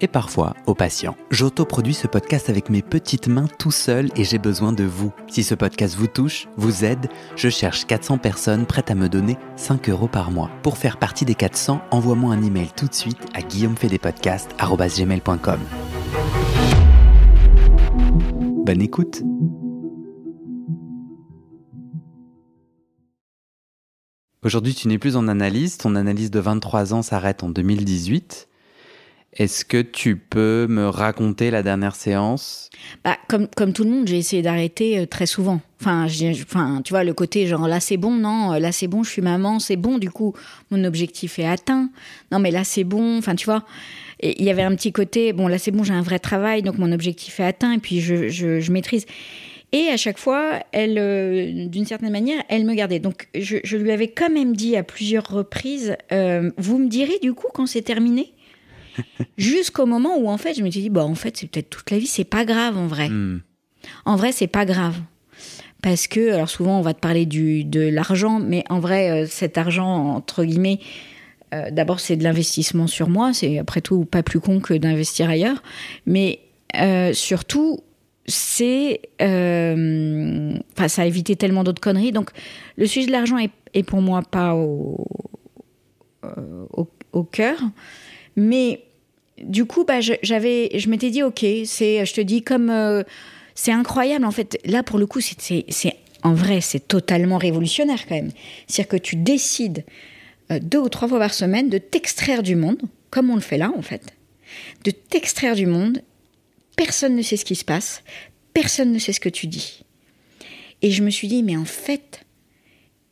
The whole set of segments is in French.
et parfois au patient. J'autoproduis ce podcast avec mes petites mains tout seul et j'ai besoin de vous. Si ce podcast vous touche, vous aide, je cherche 400 personnes prêtes à me donner 5 euros par mois. Pour faire partie des 400, envoie-moi un email tout de suite à guillaumefedepodcast.com. Bonne écoute Aujourd'hui, tu n'es plus en analyse. Ton analyse de 23 ans s'arrête en 2018. Est-ce que tu peux me raconter la dernière séance? Bah, comme, comme tout le monde, j'ai essayé d'arrêter euh, très souvent. Enfin, enfin, tu vois, le côté genre là c'est bon, non, là c'est bon, je suis maman, c'est bon, du coup, mon objectif est atteint. Non, mais là c'est bon, enfin, tu vois. Il y avait un petit côté, bon, là c'est bon, j'ai un vrai travail, donc mon objectif est atteint, et puis je, je, maîtrise. Et à chaque fois, elle, euh, d'une certaine manière, elle me gardait. Donc, je, je, lui avais quand même dit à plusieurs reprises, euh, vous me direz du coup quand c'est terminé? Jusqu'au moment où en fait, je me suis dit, bah en fait, c'est peut-être toute la vie, c'est pas grave en vrai. Mm. En vrai, c'est pas grave. Parce que, alors souvent, on va te parler du, de l'argent, mais en vrai, euh, cet argent, entre guillemets, euh, d'abord, c'est de l'investissement sur moi. C'est après tout pas plus con que d'investir ailleurs. Mais euh, surtout, c'est. Enfin, ça a évité tellement d'autres conneries. Donc, le sujet de l'argent est, est, pour moi pas au, au, au cœur. Mais du coup, bah, j'avais, je m'étais dit, ok, c'est, je te dis, comme euh, c'est incroyable en fait. Là, pour le coup, c'est, en vrai, c'est totalement révolutionnaire quand même. C'est-à-dire que tu décides euh, deux ou trois fois par semaine de t'extraire du monde, comme on le fait là en fait, de t'extraire du monde. Personne ne sait ce qui se passe, personne ne sait ce que tu dis. Et je me suis dit, mais en fait,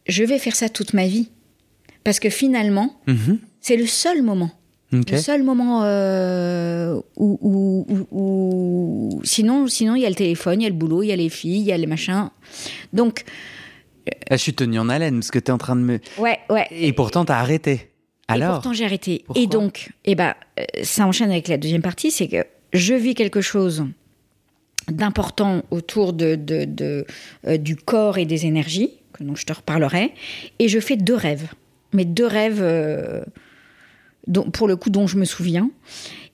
je vais faire ça toute ma vie. Parce que finalement, mm-hmm. c'est le seul moment le seul moment euh, où, sinon, sinon il y a le téléphone, il y a le boulot, il y a les filles, il y a les machins. Donc, je suis tenue en haleine parce que tu es en train de me. Ouais, ouais. Et pourtant, tu as arrêté. Alors. Et pourtant, j'ai arrêté. et donc, eh ben, euh, ça enchaîne avec la deuxième partie, c'est que je vis quelque chose d'important autour de, de, euh, du corps et des énergies, que dont je te reparlerai, et je fais deux rêves. Mais deux rêves pour le coup dont je me souviens.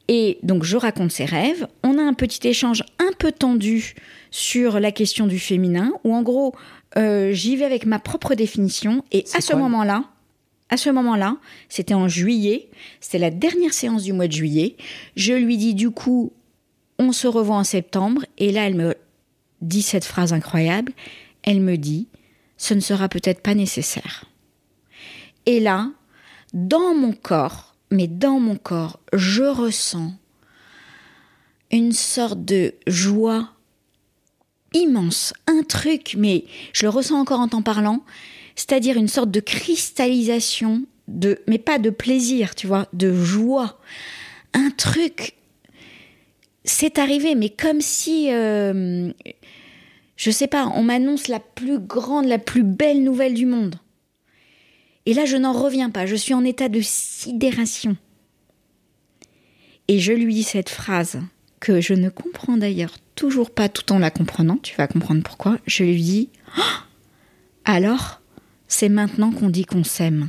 Et donc je raconte ses rêves. On a un petit échange un peu tendu sur la question du féminin, où en gros euh, j'y vais avec ma propre définition. Et à ce moment-là, à ce moment-là, c'était en juillet, c'était la dernière séance du mois de juillet. Je lui dis du coup, on se revoit en septembre. Et là, elle me dit cette phrase incroyable. Elle me dit, ce ne sera peut-être pas nécessaire. Et là, dans mon corps, mais dans mon corps, je ressens une sorte de joie immense, un truc, mais je le ressens encore en t'en parlant, c'est-à-dire une sorte de cristallisation de, mais pas de plaisir, tu vois, de joie, un truc. C'est arrivé, mais comme si, euh, je sais pas, on m'annonce la plus grande, la plus belle nouvelle du monde. Et là, je n'en reviens pas, je suis en état de sidération. Et je lui dis cette phrase, que je ne comprends d'ailleurs toujours pas tout en la comprenant, tu vas comprendre pourquoi. Je lui dis oh Alors, c'est maintenant qu'on dit qu'on s'aime.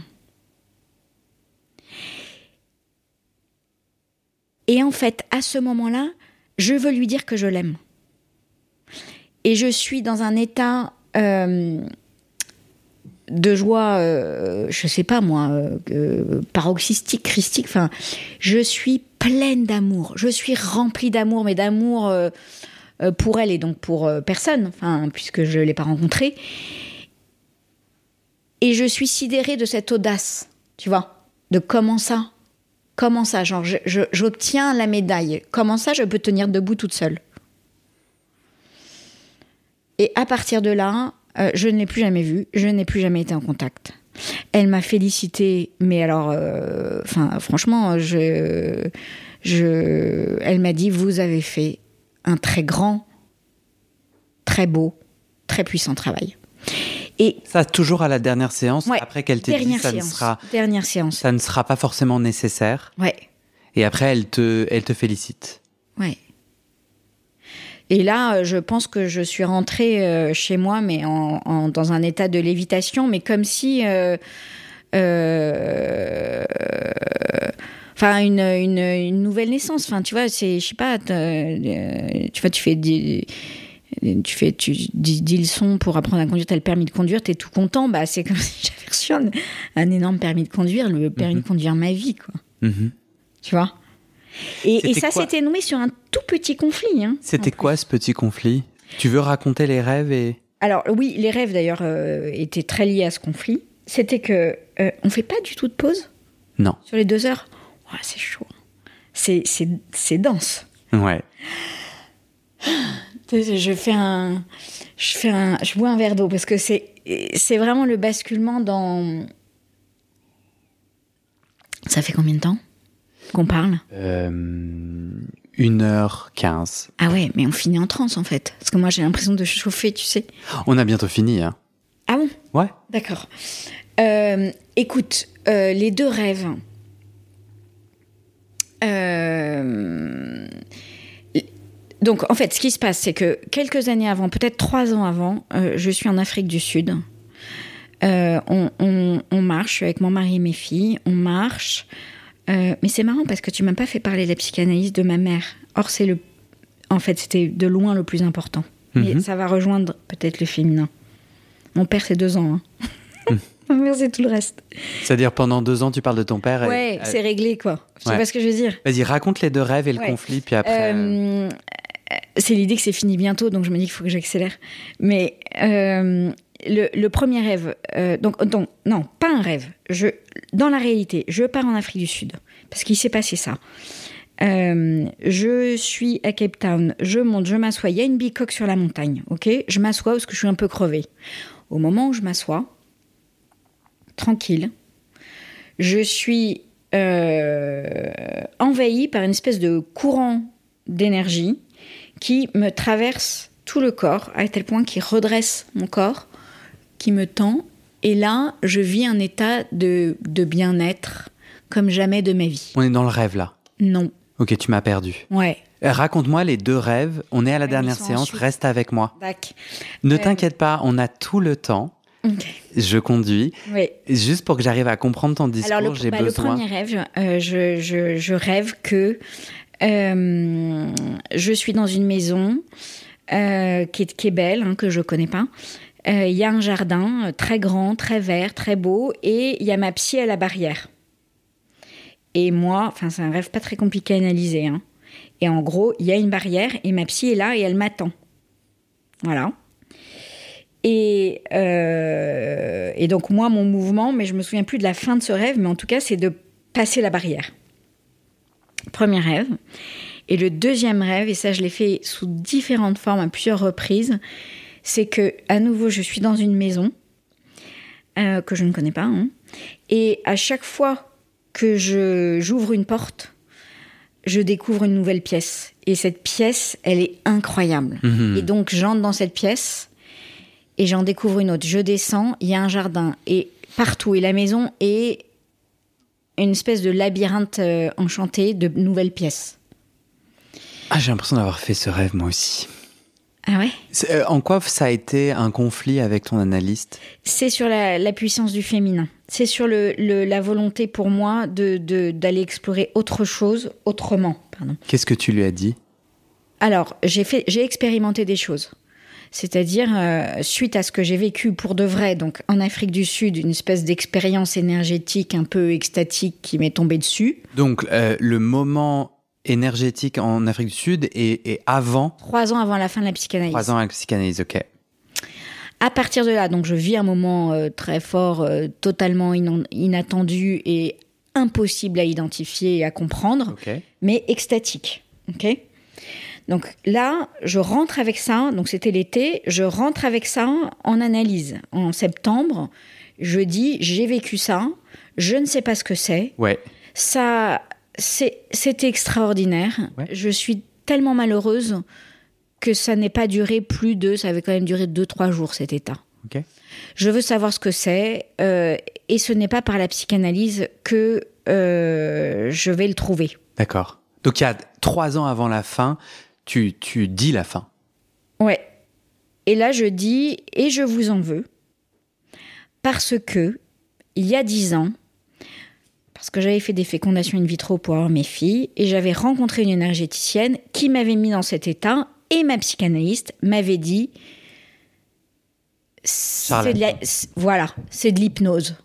Et en fait, à ce moment-là, je veux lui dire que je l'aime. Et je suis dans un état euh, de joie, euh, je sais pas moi, euh, paroxystique, christique. Enfin, je suis pleine d'amour. Je suis remplie d'amour, mais d'amour euh, pour elle et donc pour personne, enfin, puisque je l'ai pas rencontrée. Et je suis sidérée de cette audace, tu vois, de comment ça, comment ça, genre, j'obtiens la médaille. Comment ça, je peux tenir debout toute seule? Et à partir de là, euh, je ne l'ai plus jamais vue, je n'ai plus jamais été en contact. Elle m'a félicité, mais alors, euh, franchement, je, je, elle m'a dit vous avez fait un très grand, très beau, très puissant travail. Et ça, toujours à la dernière séance, ouais, après qu'elle t'ait dit ça ne sera, dernière séance. ça ne sera pas forcément nécessaire. Ouais. Et après, elle te, elle te félicite. Ouais. Et là, je pense que je suis rentrée euh, chez moi, mais en, en, dans un état de lévitation, mais comme si. Euh, euh, enfin une, une, une, nouvelle naissance enfin tu vois c'est je sais pas euh, tu vois tu fais des, tu fais tu dis, dis leçons pour apprendre à conduire t'as le permis de conduire t'es tout content bah c'est comme si j'avais reçu un, un, énorme permis de conduire le permis mm -hmm. de conduire ma vie quoi mm -hmm. tu vois? Et, et ça s'était noué sur un tout petit conflit hein, c'était quoi ce petit conflit? Tu veux raconter les rêves et alors oui les rêves d'ailleurs euh, étaient très liés à ce conflit c'était que euh, on fait pas du tout de pause? Non sur les deux heures? Oh, c'est chaud. C'est dense. Ouais. Je fais un. Je fais un. Je bois un verre d'eau parce que c'est c'est vraiment le basculement dans. Ça fait combien de temps? Qu'on parle euh, 1h15. Ah ouais, mais on finit en transe en fait. Parce que moi j'ai l'impression de chauffer, tu sais. On a bientôt fini, hein. Ah bon? Ouais. D'accord. Euh, écoute, euh, les deux rêves. Euh... Donc, en fait, ce qui se passe, c'est que quelques années avant, peut-être trois ans avant, je suis en Afrique du Sud. On, on, on, marche avec mon mari et mes filles. On marche. Euh, mais c'est marrant parce que tu m'as pas fait parler de la psychanalyse de ma mère. Or, c'est le. En fait, c'était de loin le plus important. Mm -hmm. Mais ça va rejoindre peut-être le féminin. Mon père, c'est deux ans. Hein. Mm. c'est tout le reste. C'est-à-dire pendant deux ans, tu parles de ton père. Ouais, et... c'est réglé quoi. Je sais ouais. pas ce que je veux dire? Vas-y, raconte les deux rêves et le ouais. conflit, puis après. Euh, c'est l'idée que c'est fini bientôt, donc je me dis qu'il faut que j'accélère. Mais euh, le, le, premier rêve, euh, donc, donc, non, pas un rêve. Je, dans la réalité, je pars en Afrique du Sud parce qu'il s'est passé ça. Euh, je suis à Cape Town, je monte, je m'assois. Il y a une bicoque sur la montagne, ok? Je m'assois parce que je suis un peu crevée. Au moment où je m'assois, tranquille. Je suis euh, envahie par une espèce de courant d'énergie qui me traverse tout le corps, à tel point qu'il redresse mon corps, qui me tend. Et là, je vis un état de, de bien-être comme jamais de ma vie. On est dans le rêve là Non. Ok, tu m'as perdu. Ouais. Raconte-moi les deux rêves. On est à la dernière séance, ensuite. reste avec moi. Ne Euh, t'inquiète pas, on a tout le temps. Ok. Je conduis. Oui. Juste pour que j'arrive à comprendre ton discours, le, j'ai bah, le besoin. premier rêve, euh, je, je, je rêve que euh, je suis dans une maison euh, qui, est, qui est belle, hein, que je connais pas. Euh, Il y a un jardin euh, très grand, très vert, très beau, et il y a ma psy à la barrière. Et moi, enfin, c'est un rêve pas très compliqué à analyser. Hein. Et en gros, il y a une barrière et ma psy est là et elle m'attend. Voilà. Et, euh, et donc moi, mon mouvement, mais je me souviens plus de la fin de ce rêve, mais en tout cas, c'est de passer la barrière. Premier rêve. Et le deuxième rêve, et ça je l'ai fait sous différentes formes à plusieurs reprises, c'est que à nouveau je suis dans une maison euh, que je ne connais pas, hein, et à chaque fois que je j'ouvre une porte, je découvre une nouvelle pièce. Et cette pièce, elle est incroyable. Mhm. Et donc j'entre dans cette pièce et j'en découvre une autre. Je descends, il y a un jardin et partout et la maison est une espèce de labyrinthe euh, enchanté de nouvelles pièces. Ah, j'ai l'impression d'avoir fait ce rêve moi aussi. Ah ouais? Euh, en quoi ça a été un conflit avec ton analyste? C'est sur la, la puissance du féminin. C'est sur le, le- la volonté pour moi de de- d'aller explorer autre chose autrement. Pardon. Qu'est-ce que tu lui as dit? Alors, j'ai fait, j'ai expérimenté des choses. C'est-à-dire, euh, suite à ce que j'ai vécu pour de vrai, donc en Afrique du Sud, une espèce d'expérience énergétique un peu extatique qui m'est tombée dessus. Donc, euh, le moment énergétique en Afrique du Sud est avant Trois ans avant la fin de la psychanalyse. trois ans avec psychanalyse, ok. À partir de là, donc je vis un moment euh, très fort, euh, totalement inattendu et impossible à identifier et à comprendre. Mais extatique. ok Donc là, je rentre avec ça, donc c'était l'été, je rentre avec ça en analyse. En septembre, je dis, j'ai vécu ça, je ne sais pas ce que c'est. Ouais. Ça, c'était extraordinaire. Ouais. Je suis tellement malheureuse que ça n'ait pas duré plus de, ça avait quand même duré deux, trois jours cet état. Je veux savoir ce que c'est, euh, et ce n'est pas par la psychanalyse que euh, je vais le trouver. D'accord. Donc il y a trois ans avant la fin, tu, tu dis la fin. Ouais. Et là, je dis, et je vous en veux, parce que, il y a dix ans, parce que j'avais fait des fécondations in vitro pour avoir mes filles, et j'avais rencontré une énergéticienne qui m'avait mis dans cet état, et ma psychanalyste m'avait dit, c'est de la- c'est- voilà, c'est de l'hypnose.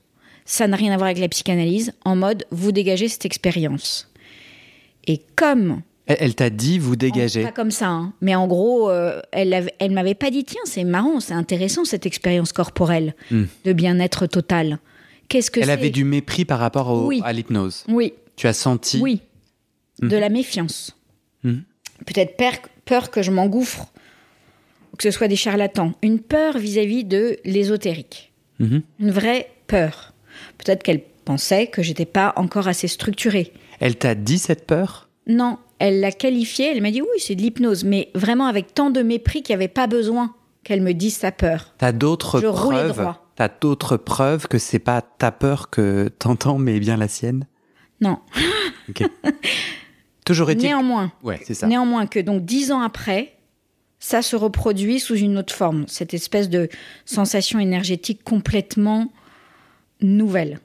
Ça n'a rien à voir avec la psychanalyse, en mode, vous dégagez cette expérience. Et comme Elle, t'a dit, vous dégagez. pas comme ça, hein. mais en gros, euh, elle, elle m'avait pas dit tiens, c'est marrant, c'est intéressant cette expérience corporelle Hmm. de bien-être total. Qu'est-ce que Elle avait du mépris par rapport au- Oui. à l'hypnose. Oui, Tu as senti. oui, de la méfiance. Mhm. Peut-être peur, peur que je m'engouffre, ou que ce soit des charlatans. Une peur vis-à-vis de l'ésotérique. Mhm. Une vraie peur. Peut-être qu'elle pensait que j'étais pas encore assez structurée. Elle t'a dit cette peur? Non, elle l'a qualifiée, elle m'a dit oui, c'est de l'hypnose, mais vraiment avec tant de mépris qu'il n'y avait pas besoin qu'elle me dise sa peur. T'as d'autres Je preuves droit. T'as d'autres preuves que c'est pas ta peur que t'entends, mais bien la sienne? Non. Ok. Toujours est-il. Néanmoins, Ouais, c'est ça. néanmoins que donc dix ans après, ça se reproduit sous une autre forme, cette espèce de sensation énergétique complètement nouvelle.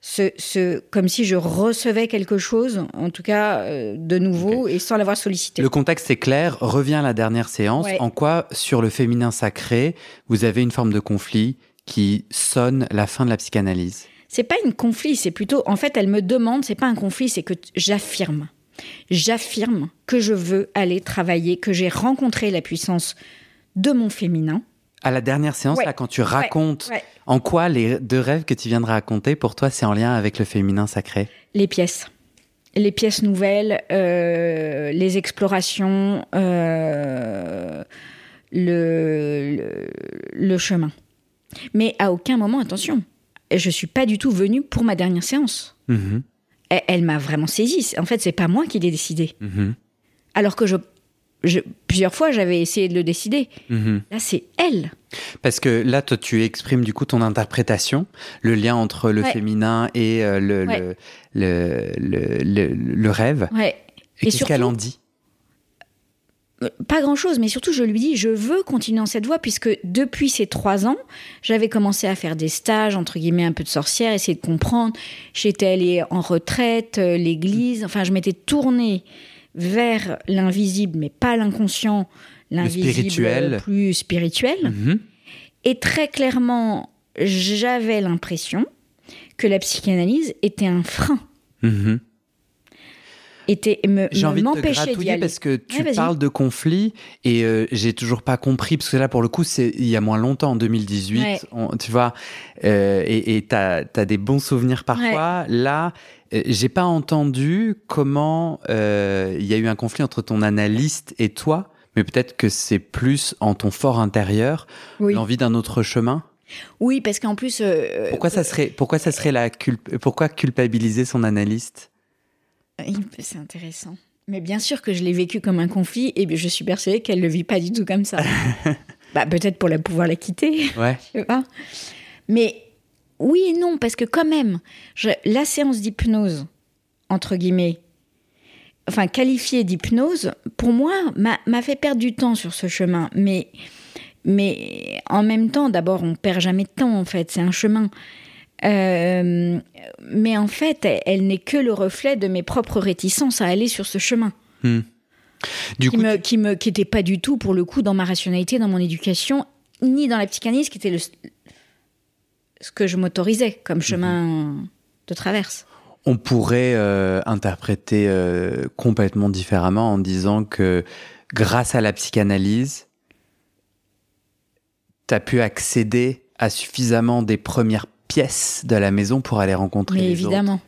Ce, ce, comme si je recevais quelque chose, en tout cas euh, de nouveau, et sans l'avoir sollicité. Le contexte est clair. Reviens à la dernière séance. Ouais. En quoi, sur le féminin sacré, vous avez une forme de conflit qui sonne la fin de la psychanalyse C'est pas une conflit, c'est plutôt, en fait, elle me demande, c'est pas un conflit, c'est que j'affirme. J'affirme que je veux aller travailler, que j'ai rencontré la puissance de mon féminin. À la dernière séance, Ouais. là, quand tu racontes ouais. en quoi les deux rêves que tu viens de raconter, pour toi, c'est en lien avec le féminin sacré? Les pièces. Les pièces nouvelles, euh, les explorations, euh, le, le, le chemin. Mais à aucun moment, attention, je suis pas du tout venue pour ma dernière séance. Mhm, Elle, elle m'a vraiment saisie. En fait, c'est pas moi qui l'ai décidé. mhm, Alors que je, je- plusieurs fois, j'avais essayé de le décider. mhm. Là, c'est elle. Parce que là, toi, tu exprimes du coup ton interprétation, le lien entre le Ouais. féminin et euh, le, Ouais. le, le, le, le- le rêve. Ouais. Et, qu'est-ce qu'elle en dit? Pas grand-chose, mais surtout, je lui dis, je veux continuer dans cette voie, puisque depuis ces trois ans, j'avais commencé à faire des stages, entre guillemets, un peu de sorcière, essayer de comprendre. J'étais allée en retraite, euh, l'église, enfin, je m'étais tournée vers l'invisible, mais pas l'inconscient, l'invisible spirituel. plus spirituel. Mhm. Et très clairement, j'avais l'impression que la psychanalyse était un frein, Mhm. Était me, J'ai envie de te m'empêchait d'y gratouiller parce que tu Ouais, parles de conflit et euh, j'ai toujours pas compris parce que là pour le coup c'est il y a moins longtemps en 2018 Ouais. on- tu vois euh, et t'as as des bons souvenirs parfois. Là euh, j'ai pas entendu comment il y a eu un conflit entre ton analyste et toi mais peut-être que c'est plus en ton fort intérieur Oui. l'envie d'un autre chemin. Oui, parce qu'en plus, euh, pourquoi ça serait pourquoi ça serait la culp pourquoi culpabiliser son analyste? C'est intéressant. Mais bien sûr que je l'ai vécu comme un conflit, et je suis persuadée qu'elle le vit pas du tout comme ça. bah, peut-être pour la pouvoir la quitter, ouais je sais pas. Mais oui et non, parce que quand même, je- la séance d'hypnose, entre guillemets, enfin qualifiée d'hypnose, pour moi, m'a m'a fait perdre du temps sur ce chemin. Mais, mais en même temps, d'abord, on perd jamais de temps, en fait, c'est un chemin. Euh, mais en fait, elle, elle n'est que le reflet de mes propres réticences à aller sur ce chemin, Hmm. du qui coup me, qui me, qui était pas du tout pour le coup dans ma rationalité, dans mon éducation, ni dans la psychanalyse, qui était le, ce que je m'autorisais comme chemin de traverse. On pourrait euh, interpréter euh, complètement différemment en disant que grâce à la psychanalyse, tu as pu accéder à suffisamment des premières pièces de la maison pour aller rencontrer Mais les évidemment,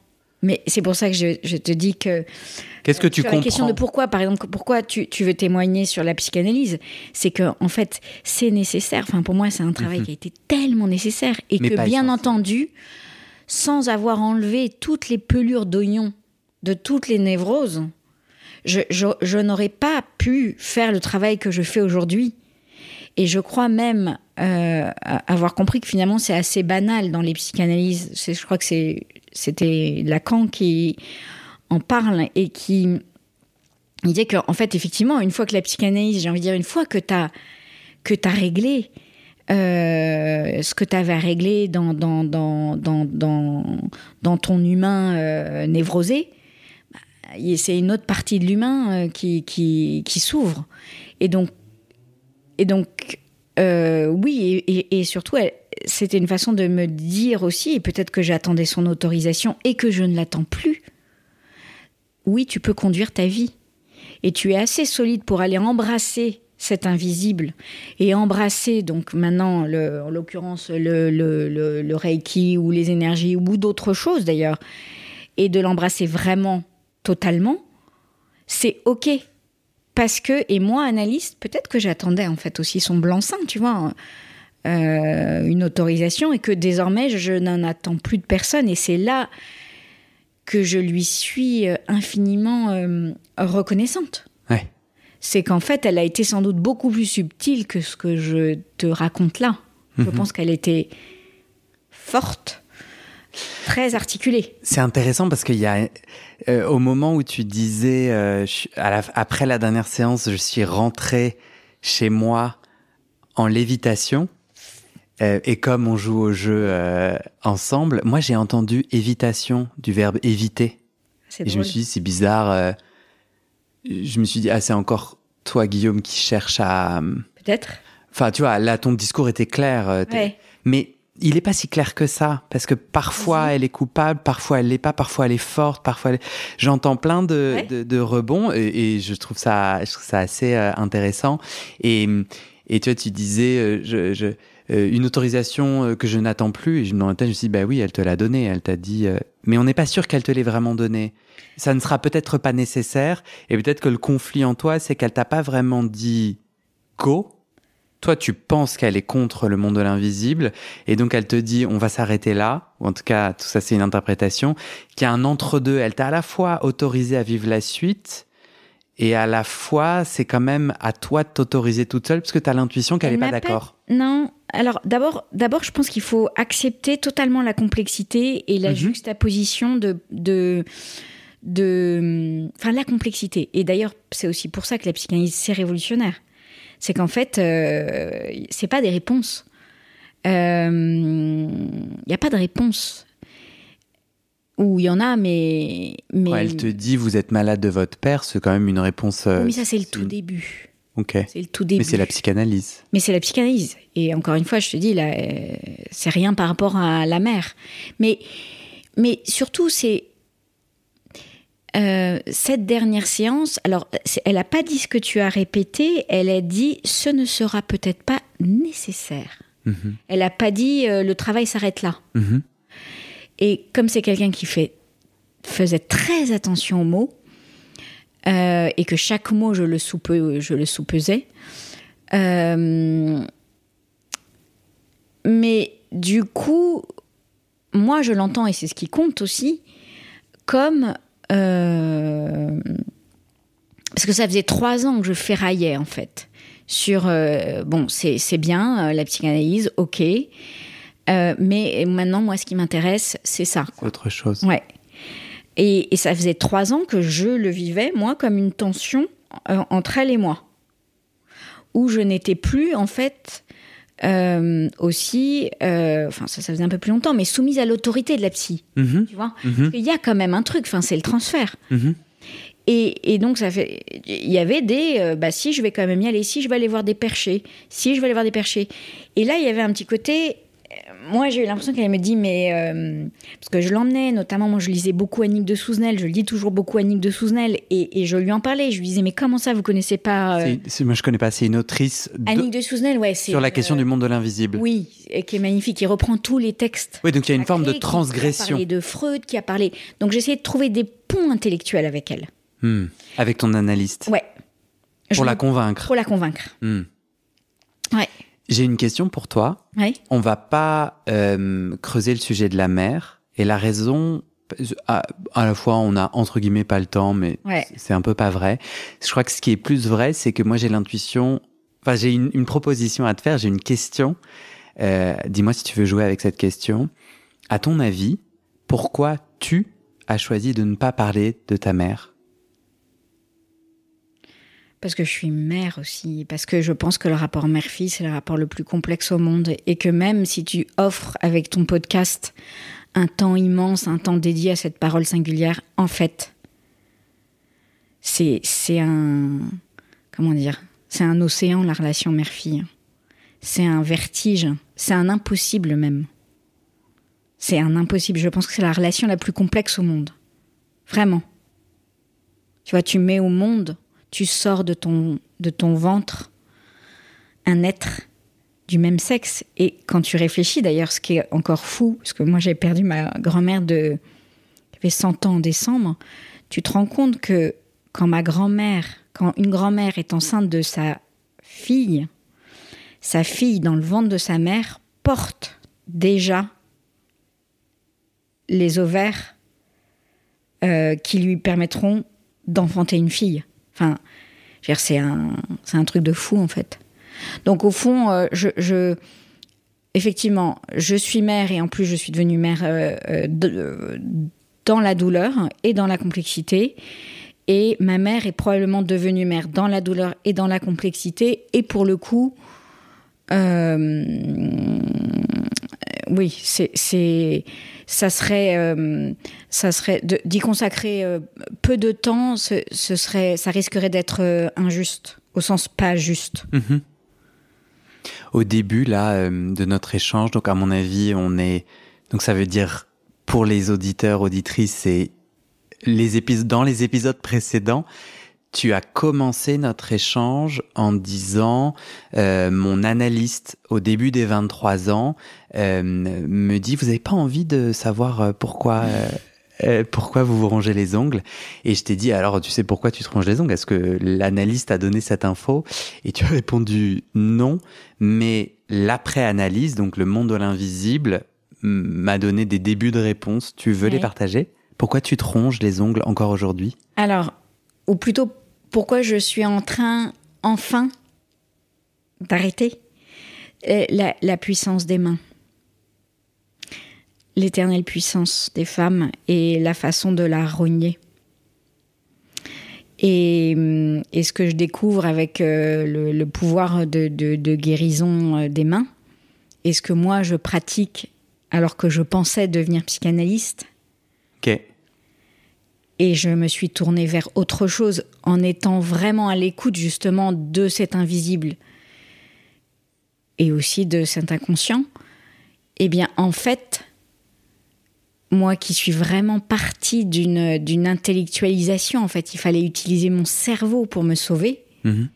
Mais c'est pour ça que je, je te dis que. Qu'est-ce que tu sur comprends La question de pourquoi, par exemple, pourquoi tu, tu veux témoigner sur la psychanalyse, c'est que en fait, c'est nécessaire. Enfin, pour moi, c'est un travail qui a été tellement nécessaire et Mhm. Mais que, bien entendu, sans avoir enlevé toutes les pelures d'oignon de toutes les névroses, je, je, je n'aurais pas pu faire le travail que je fais aujourd'hui. Et je crois même euh, avoir compris que finalement c'est assez banal dans les psychanalyses. Je crois que c'était Lacan qui en parle et qui il disait qu'en fait, effectivement, une fois que la psychanalyse, j'ai envie de dire, une fois que tu as, que réglé euh, ce que tu avais à régler dans, dans, dans, dans, dans, ton humain euh, névrosé, bah, c'est une autre partie de l'humain qui, qui, qui s'ouvre. Et donc, et donc euh, oui, et, surtout, c'était une façon de me dire aussi, et peut-être que j'attendais son autorisation et que je ne l'attends plus. Oui, tu peux conduire ta vie. Et tu es assez solide pour aller embrasser cet invisible et embrasser donc maintenant, en l'occurrence, le, le, le- le Reiki ou les énergies ou d'autres choses d'ailleurs, et de l'embrasser vraiment totalement, c'est OK. Parce que, et moi, analyste, peut-être que j'attendais en fait aussi son blanc-seing, tu vois, euh, une autorisation, et que désormais, je n'en attends plus de personne. Et c'est là que je lui suis euh, infiniment euh, reconnaissante. Ouais. C'est qu'en fait, elle a été sans doute beaucoup plus subtile que ce que je te raconte là. Je pense qu'elle était forte, très articulée. C'est intéressant parce qu'il y a, euh, au moment où tu disais, euh, je suis- à la- après la dernière séance, je suis rentré chez moi en lévitation. Euh, et comme on joue au jeu ensemble, moi j'ai entendu évitation du verbe éviter. C'est Et je me drôle. suis dit, c'est bizarre. je me suis dit, ah, c'est encore toi, Guillaume, qui cherche à. Peut-être. Enfin, tu vois, là, ton discours était clair. Ouais. Mais il n'est pas si clair que ça, parce que parfois Vas-y. elle est coupable, parfois elle l'est pas, parfois elle est forte, parfois elle est- j'entends plein de, de, de rebonds et, et je trouve ça, je trouve ça assez euh, intéressant. Et, et tu vois, tu disais euh, je, je, euh, une autorisation que je n'attends plus, et je, tête, je me suis dit bah oui, elle te l'a donnée, elle t'a dit, mais on n'est pas sûr qu'elle te l'ait vraiment donnée. Ça ne sera peut-être pas nécessaire, et peut-être que le conflit en toi, c'est qu'elle t'a pas vraiment dit go. Toi, tu penses qu'elle est contre le monde de l'invisible, et donc elle te dit on va s'arrêter là, ou en tout cas, tout ça c'est une interprétation, qu'il y a un entre-deux. Elle t'a à la fois autorisé à vivre la suite, et à la fois, c'est quand même à toi de t'autoriser toute seule, parce que tu as l'intuition qu'elle Elle n'est pas- d'accord. Non. Alors, d'abord, d'abord, je pense qu'il faut accepter totalement la complexité et la Mhm. juxtaposition de, de, de, enfin, la complexité. Et d'ailleurs, c'est aussi pour ça que la psychanalyse c'est révolutionnaire. C'est qu'en fait, euh, c'est pas des réponses. Il n'y a pas de réponse. Ou il y en a, mais, mais. Elle te dit vous êtes malade de votre père, c'est quand même une réponse. euh, mais ça, c'est le tout début. Ok. C'est le tout début. Mais c'est la psychanalyse. Mais c'est la psychanalyse. Et encore une fois, je te dis, là, euh, c'est rien par rapport à la mère. Mais, mais surtout, c'est euh, cette dernière séance. Alors, elle n'a pas dit ce que tu as répété. Elle a dit, ce ne sera peut-être pas nécessaire. Mhm. Elle n'a pas dit, euh, le travail s'arrête là. Mhm. Et comme c'est quelqu'un qui fait, faisait très attention aux mots, euh, et que chaque mot, je le, soupe, je le soupesais, mais du coup, moi, je l'entends, et c'est ce qui compte aussi, comme... euh, parce que ça faisait trois ans que je ferraillais, en fait, sur... euh, bon, c'est bien, euh, la psychanalyse, ok, mais maintenant, moi, ce qui m'intéresse, c'est ça. C'est autre chose. Ouais. Et, et ça faisait trois ans que je le vivais, moi, comme une tension entre elle et moi. Où je n'étais plus, en fait, euh, aussi, euh, enfin, ça, ça faisait un peu plus longtemps, mais soumise à l'autorité de la psy. Mhm. Tu vois Mhm. Parce qu'il y a quand même un truc, enfin, c'est le transfert. Mhm. Et, et donc, ça fait. Il y avait des. euh, bah, si, je vais quand même y aller. Si, je vais aller voir des perchés. Si, je vais aller voir des perchés. Et là, il y avait un petit côté. Moi, j'ai eu l'impression qu'elle me dit, mais. euh, parce que je l'emmenais, notamment, moi, je lisais beaucoup Annick de Souzenel, je lis toujours beaucoup Annick de Souzenel, et, et je lui en parlais. Je lui disais, mais comment ça, vous connaissez pas. euh, C'est- moi, je connais pas. C'est une autrice de- Annick de Souzenel, ouais, c'est. sur la question euh, du monde de l'invisible. Oui, et qui est magnifique, qui reprend tous les textes. Oui, donc il y a une forme de sacrés, qui- a transgression parlé de Freud, qui a parlé. Donc, j'essayais de trouver des ponts intellectuels avec elle. Hmm. avec ton analyste Ouais. Je pour la me- convaincre. Pour la convaincre. Hmm. Ouais. J'ai une question pour toi. Ouais. On va pas euh, creuser le sujet de la mer et la raison. À, à la fois, on a entre guillemets pas le temps, mais Ouais. c'est un peu pas vrai. Je crois que ce qui est plus vrai, c'est que moi j'ai l'intuition. Enfin, j'ai une, une proposition à te faire. J'ai une question. Euh, Dis-moi si tu veux jouer avec cette question. À ton avis, pourquoi tu as choisi de ne pas parler de ta mère? Parce que je suis mère aussi, parce que je pense que le rapport mère-fille, c'est le rapport le plus complexe au monde, et que même si tu offres avec ton podcast un temps immense, un temps dédié à cette parole singulière, en fait, c'est un comment dire, c'est un océan la relation mère-fille. C'est un vertige, c'est un impossible même. C'est un impossible. Je pense que c'est la relation la plus complexe au monde. Vraiment. Tu vois, tu mets au monde, tu sors de ton, ventre un être du même sexe. Et quand tu réfléchis, d'ailleurs, ce qui est encore fou, parce que moi j'ai perdu ma grand-mère de qui avait 100 ans en décembre, tu te rends compte que quand ma grand-mère, quand une grand-mère est enceinte de sa fille, sa fille dans le ventre de sa mère porte déjà les ovaires euh, qui lui permettront d'enfanter une fille. Enfin, c'est un, truc de fou en fait. Donc au fond, euh, je, effectivement, je suis mère et en plus je suis devenue mère euh, euh, dans la douleur et dans la complexité. Et ma mère est probablement devenue mère dans la douleur et dans la complexité. Et pour le coup, oui, c'est, ça serait, euh, ça serait d'y consacrer euh, peu de temps. Ce, serait, ça risquerait d'être euh, injuste, au sens pas juste. Mhm. Au début là de notre échange, donc à mon avis, on est donc ça veut dire pour les auditeurs auditrices, c'est les dans les épisodes précédents. Tu as commencé notre échange en disant euh, mon analyste au début des 23 ans euh, me dit vous n'avez pas envie de savoir euh, pourquoi euh, euh, pourquoi vous vous rongez les ongles? Et je t'ai dit alors tu sais pourquoi tu te ronges les ongles? Est-ce que l'analyste a donné cette info? Et tu as répondu non mais l'après-analyse donc le monde de l'invisible m'a donné des débuts de réponse. Tu veux les partager? Pourquoi tu te ronges les ongles encore aujourd'hui? Alors, ou plutôt, pourquoi je suis en train, enfin, d'arrêter Euh, la, la puissance des mains. L'éternelle puissance des femmes et la façon de la rogner. Et, hum, et ce que je découvre avec euh, le, pouvoir de, de- guérison euh, des mains, et ce que moi je pratique alors que je pensais devenir psychanalyste, ok et je me suis tournée vers autre chose en étant vraiment à l'écoute justement de cet invisible et aussi de cet inconscient. Eh bien, en fait, moi qui suis vraiment partie d'une d'une intellectualisation, en fait, il fallait utiliser mon cerveau pour me sauver. Mhm.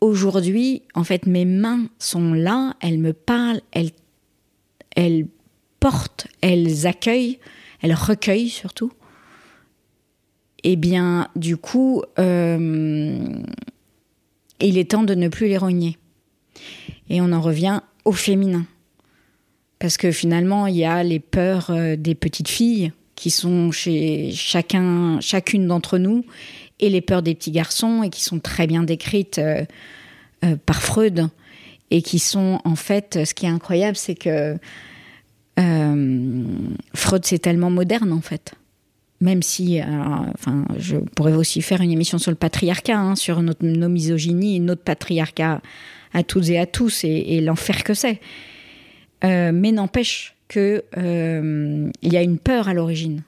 Aujourd'hui, en fait, mes mains sont là, elles me parlent, elles, elles portent, elles accueillent, elles recueillent surtout. Eh bien, du coup, euh, il est temps de ne plus les rogner. Et on en revient au féminin. Parce que finalement, il y a les peurs euh, des petites filles qui sont chez chacun, chacune d'entre nous, et les peurs des petits garçons, et qui sont très bien décrites euh, par Freud, et qui sont en fait, ce qui est incroyable, c'est que Freud, c'est tellement moderne en fait. Même si, euh, enfin, je pourrais aussi faire une émission sur le patriarcat, hein, sur notre, nos misogynies notre patriarcat à toutes et à tous, et, l'enfer que c'est. Euh, mais n'empêche que euh, y a une peur à l'origine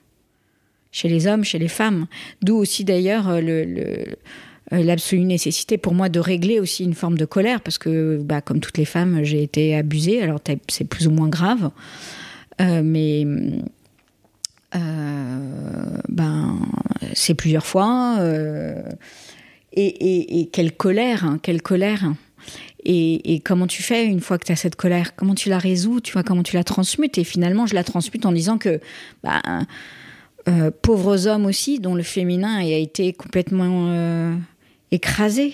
chez les hommes, chez les femmes. D'où aussi d'ailleurs le, le, l'absolue nécessité pour moi de régler aussi une forme de colère, parce que, bah, comme toutes les femmes, j'ai été abusée. Alors, c'est plus ou moins grave. mais ben, c'est plusieurs fois. Et, quelle colère, hein, quelle colère. Et, comment tu fais une fois que tu as cette colère? Comment tu la résous? Tu vois, comment tu la transmutes? Et finalement, je la transmute en disant que bah, euh, pauvres hommes aussi, dont le féminin a été complètement euh, écrasé.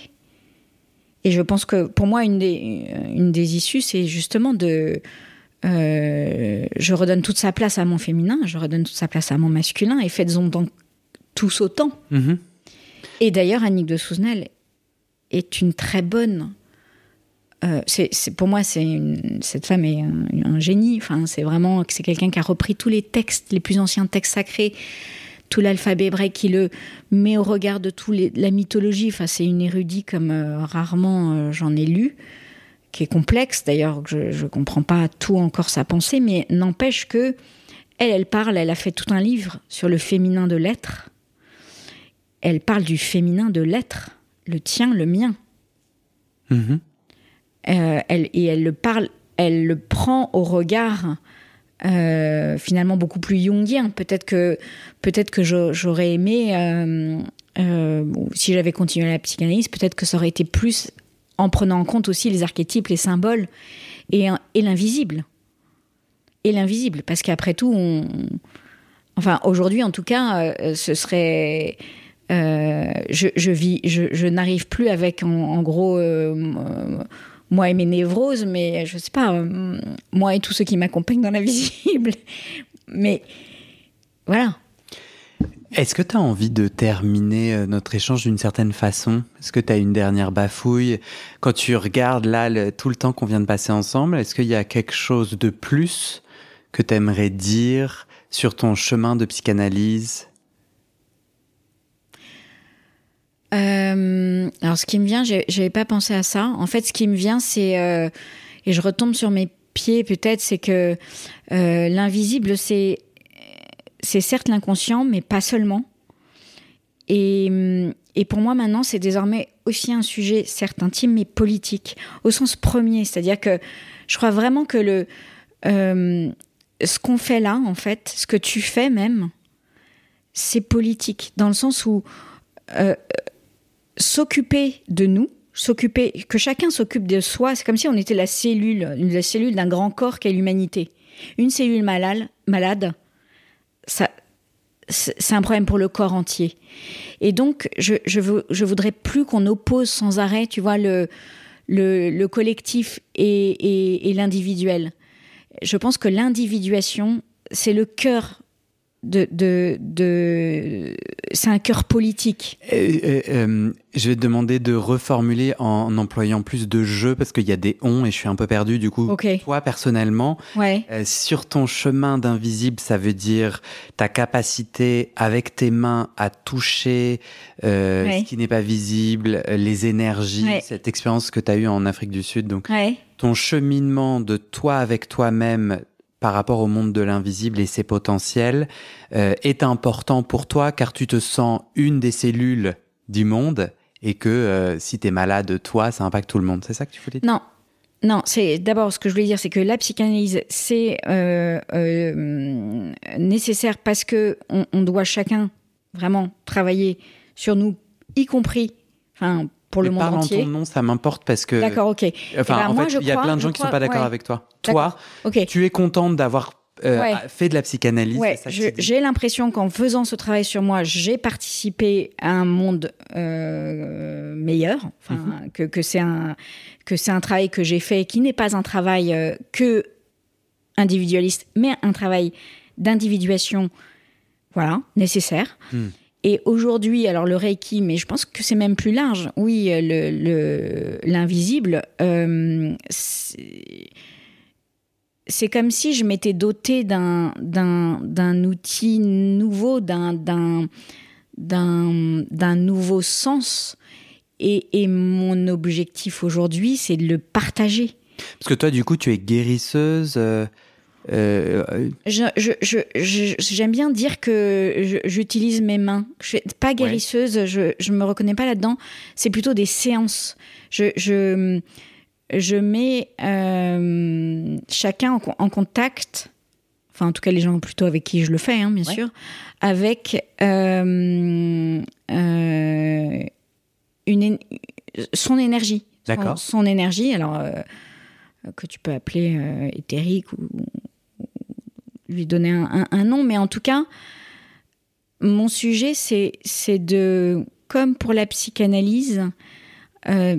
Et je pense que pour moi, une des issues, c'est justement de. Euh, je redonne toute sa place à mon féminin, je redonne toute sa place à mon masculin, et faites-en donc tous autant. Mm-hmm. Et d'ailleurs, Annick de Souzenel est une très bonne euh, c'est, pour moi, c'est cette femme est un, génie. Enfin, c'est vraiment c'est quelqu'un qui a repris tous les textes, les plus anciens textes sacrés, tout l'alphabet hébraïque, qui le met au regard de toute la mythologie. Enfin, c'est une érudite comme euh, rarement j'en ai lu, qui est complexe. D'ailleurs, je ne comprends pas tout encore sa pensée, mais n'empêche que elle, elle parle. Elle a fait tout un livre sur le féminin de l'être. Elle parle du féminin de l'être, le tien, le mien. Mm-hmm. Euh, elle, et elle le parle, elle le prend au regard euh, finalement beaucoup plus jungien. Peut-être que, peut-être que j'aurais aimé, euh, si j'avais continué la psychanalyse, peut-être que ça aurait été plus en prenant en compte aussi les archétypes, les symboles et, l'invisible. Et l'invisible, parce qu'après tout, enfin aujourd'hui en tout cas, ce serait je, je, vis, je, n'arrive plus avec en, gros moi et mes névroses, mais je sais pas, euh, moi et tous ceux qui m'accompagnent dans l'invisible. mais voilà. Est-ce que tu as envie de terminer euh, notre échange d'une certaine façon? Est-ce que tu as une dernière bafouille? Quand tu regardes là tout le temps qu'on vient de passer ensemble, est-ce qu'il y a quelque chose de plus que tu aimerais dire sur ton chemin de psychanalyse? Euh, alors, ce qui me vient, j'avais pas pensé à ça. En fait, ce qui me vient, c'est euh, et je retombe sur mes pieds peut-être, c'est que euh, l'invisible, c'est c'est certes l'inconscient, mais pas seulement. Et, pour moi, maintenant, c'est désormais aussi un sujet certes intime, mais politique, au sens premier. C'est-à-dire que je crois vraiment que le ce qu'on fait là, en fait, ce que tu fais même, c'est politique, dans le sens où s'occuper de nous, s'occuper, que chacun s'occupe de soi, c'est comme si on était la cellule, la cellule d'un grand corps qu'est l'humanité. Une cellule malade c'est un problème pour le corps entier. Et donc, je, je, voudrais plus qu'on oppose sans arrêt, tu vois, le, le, le collectif et, et, et l'individuel. Je pense que l'individuation, c'est le cœur de, de, de... c'est un cœur politique. Euh, euh, euh, je vais te demander de reformuler en, employant plus de jeux parce qu'il y a des on et je suis un peu perdu du coup. Toi personnellement, ouais. sur ton chemin d'invisible, ça veut dire ta capacité avec tes mains à toucher ce qui n'est pas visible, les énergies, cette expérience que tu as eue en Afrique du Sud. Donc ton cheminement de toi avec toi-même par rapport au monde de l'invisible et ses potentiels euh, est important pour toi car tu te sens une des cellules du monde et que euh, si tu es malade, toi, ça impacte tout le monde. C'est ça que tu voulais dire? Non. Non, c'est d'abord ce que je voulais dire, c'est que la psychanalyse, c'est euh, nécessaire parce que on, doit chacun vraiment travailler sur nous, y compris, enfin pour le monde entier. en ton nom, ça m'importe parce que. D'accord, ok. Enfin, eh ben, en fait, il y a plein de gens qui sont pas d'accord avec toi. Toi, tu es contente d'avoir euh, fait de la psychanalyse. Ouais, j'ai l'impression qu'en faisant ce travail sur moi, j'ai participé à un monde euh, meilleur. Enfin, mhm. que, que c'est un que c'est un travail que j'ai fait qui n'est pas un travail euh, que individualiste, mais un travail d'individuation, voilà, nécessaire. Hmm. Et aujourd'hui, alors le Reiki, mais je pense que c'est même plus large. Oui, l'invisible, le, c'est comme si je m'étais dotée d'un outil nouveau, d'un nouveau sens. Et, et mon objectif aujourd'hui, c'est de le partager. Parce que toi, du coup, tu es guérisseuse. Euh, euh, Je- je- je- je- J'aime bien dire que j'utilise mes mains. Je suis pas guérisseuse, je, je me reconnais pas là-dedans. C'est plutôt des séances. Je, je, je mets euh, chacun en, con- en contact, enfin en tout cas les gens plutôt avec qui je le fais, hein, bien Ouais. sûr, avec euh, une, son énergie. Son- D'accord. Son, énergie, alors que tu peux appeler euh, éthérique ou lui donner un, un- un nom, mais en tout cas, mon sujet, c'est de, comme pour la psychanalyse, euh,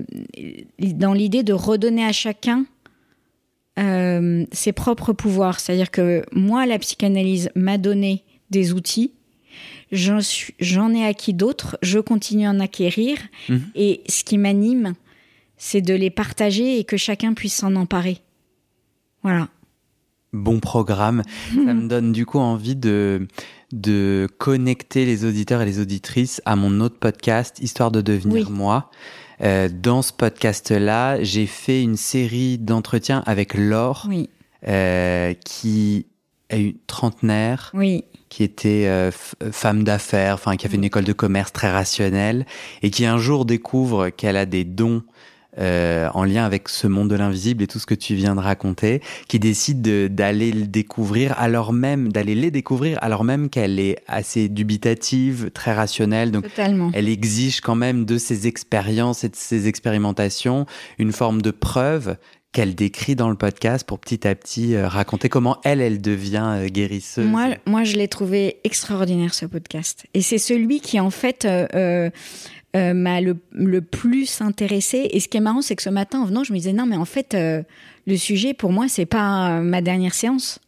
dans l'idée de redonner à chacun euh, ses propres pouvoirs. C'est-à-dire que moi, la psychanalyse m'a donné des outils. J'en ai acquis d'autres, je continue à en acquérir. Mhm. Et ce qui m'anime, c'est de les partager et que chacun puisse s'en emparer. Voilà. Bon programme. Ça me donne du coup envie de, de connecter les auditeurs et les auditrices à mon autre podcast, Histoire de devenir Oui. moi. Euh, dans ce podcast-là, j'ai fait une série d'entretiens avec Laure, Oui, euh, qui est une trentenaire, oui, qui était euh, femme d'affaires, enfin qui a fait une école de commerce très rationnelle, et qui un jour découvre qu'elle a des dons euh, en lien avec ce monde de l'invisible et tout ce que tu viens de raconter, qui décide de- d'aller le découvrir alors même, d'aller les découvrir alors même qu'elle est assez dubitative, très rationnelle, donc totalement. elle exige quand même de ses expériences et de ses expérimentations une forme de preuve qu'elle décrit dans le podcast pour petit à petit euh, raconter comment elle, elle devient euh, guérisseuse. Moi, moi, je l'ai trouvé extraordinaire ce podcast. Et c'est celui qui, en fait, euh, euh, m'a le, le plus intéressé. Et ce qui est marrant, c'est que ce matin, en venant, je me disais non, mais en fait, euh, le sujet pour moi, c'est pas euh, ma dernière séance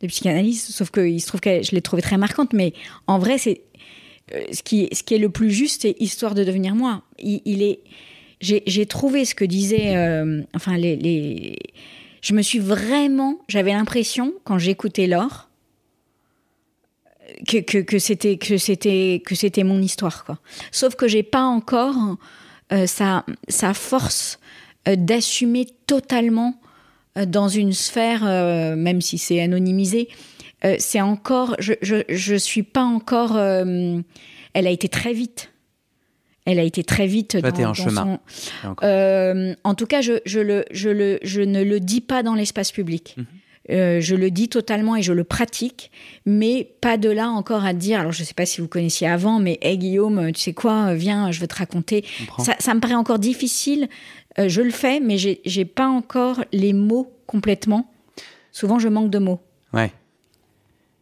de psychanalyse. Sauf qu'il se trouve que je l'ai trouvée très marquante. Mais en vrai, c'est ce qui, ce qui est le plus juste, c'est histoire de devenir moi. Il, est, j'ai, j'ai trouvé ce que disait, euh, enfin les, les, je me suis vraiment, j'avais l'impression quand j'écoutais Laure que, que, que c'était que c'était que c'était mon histoire quoi. Sauf que j'ai pas encore euh, sa sa force euh, d'assumer totalement euh, dans une sphère, même si c'est anonymisé. c'est encore, je, je je suis pas encore. elle a été très vite. Elle a été très vite. Toi, dans, en dans chemin. son- en tout cas, je, je, le, je, le, je ne le dis pas dans l'espace public. Mhm. Euh, je le dis totalement et je le pratique, mais pas de là encore à dire. Alors, je ne sais pas si vous connaissiez avant, mais hey Guillaume, tu sais quoi, viens, je veux te raconter. Ça, ça me paraît encore difficile. Euh, je le fais, mais j'ai j'ai pas encore les mots complètement. Souvent, je manque de mots. Ouais.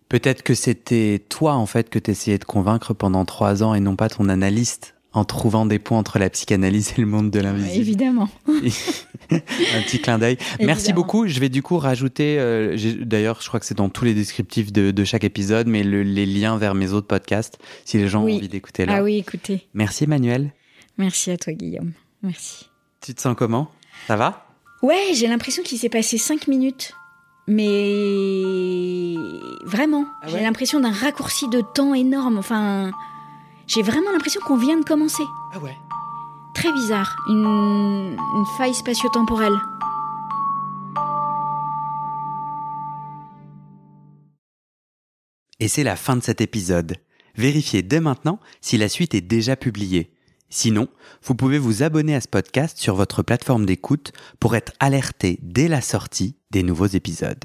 Peut-être que c'était toi, en fait, que tu essayais de convaincre pendant trois ans et non pas ton analyste en trouvant des ponts entre la psychanalyse et le monde de l'invisible. Évidemment. Un petit clin d'œil. Merci beaucoup. Je vais du coup rajouter, euh, d'ailleurs, je crois que c'est dans tous les descriptifs de, de chaque épisode, mais le- les liens vers mes autres podcasts, si les gens Oui. ont envie d'écouter là. Ah oui, écoutez. Merci Emmanuel. Merci à toi, Guillaume. Merci. Tu te sens comment? Ça va? Ouais, j'ai l'impression qu'il s'est passé cinq minutes. Mais vraiment, Ah ouais? j'ai l'impression d'un raccourci de temps énorme. Enfin, j'ai vraiment l'impression qu'on vient de commencer. Ah ouais. Très bizarre, une, une faille spatio-temporelle. Et c'est la fin de cet épisode. Vérifiez dès maintenant si la suite est déjà publiée. Sinon, vous pouvez vous abonner à ce podcast sur votre plateforme d'écoute pour être alerté dès la sortie des nouveaux épisodes.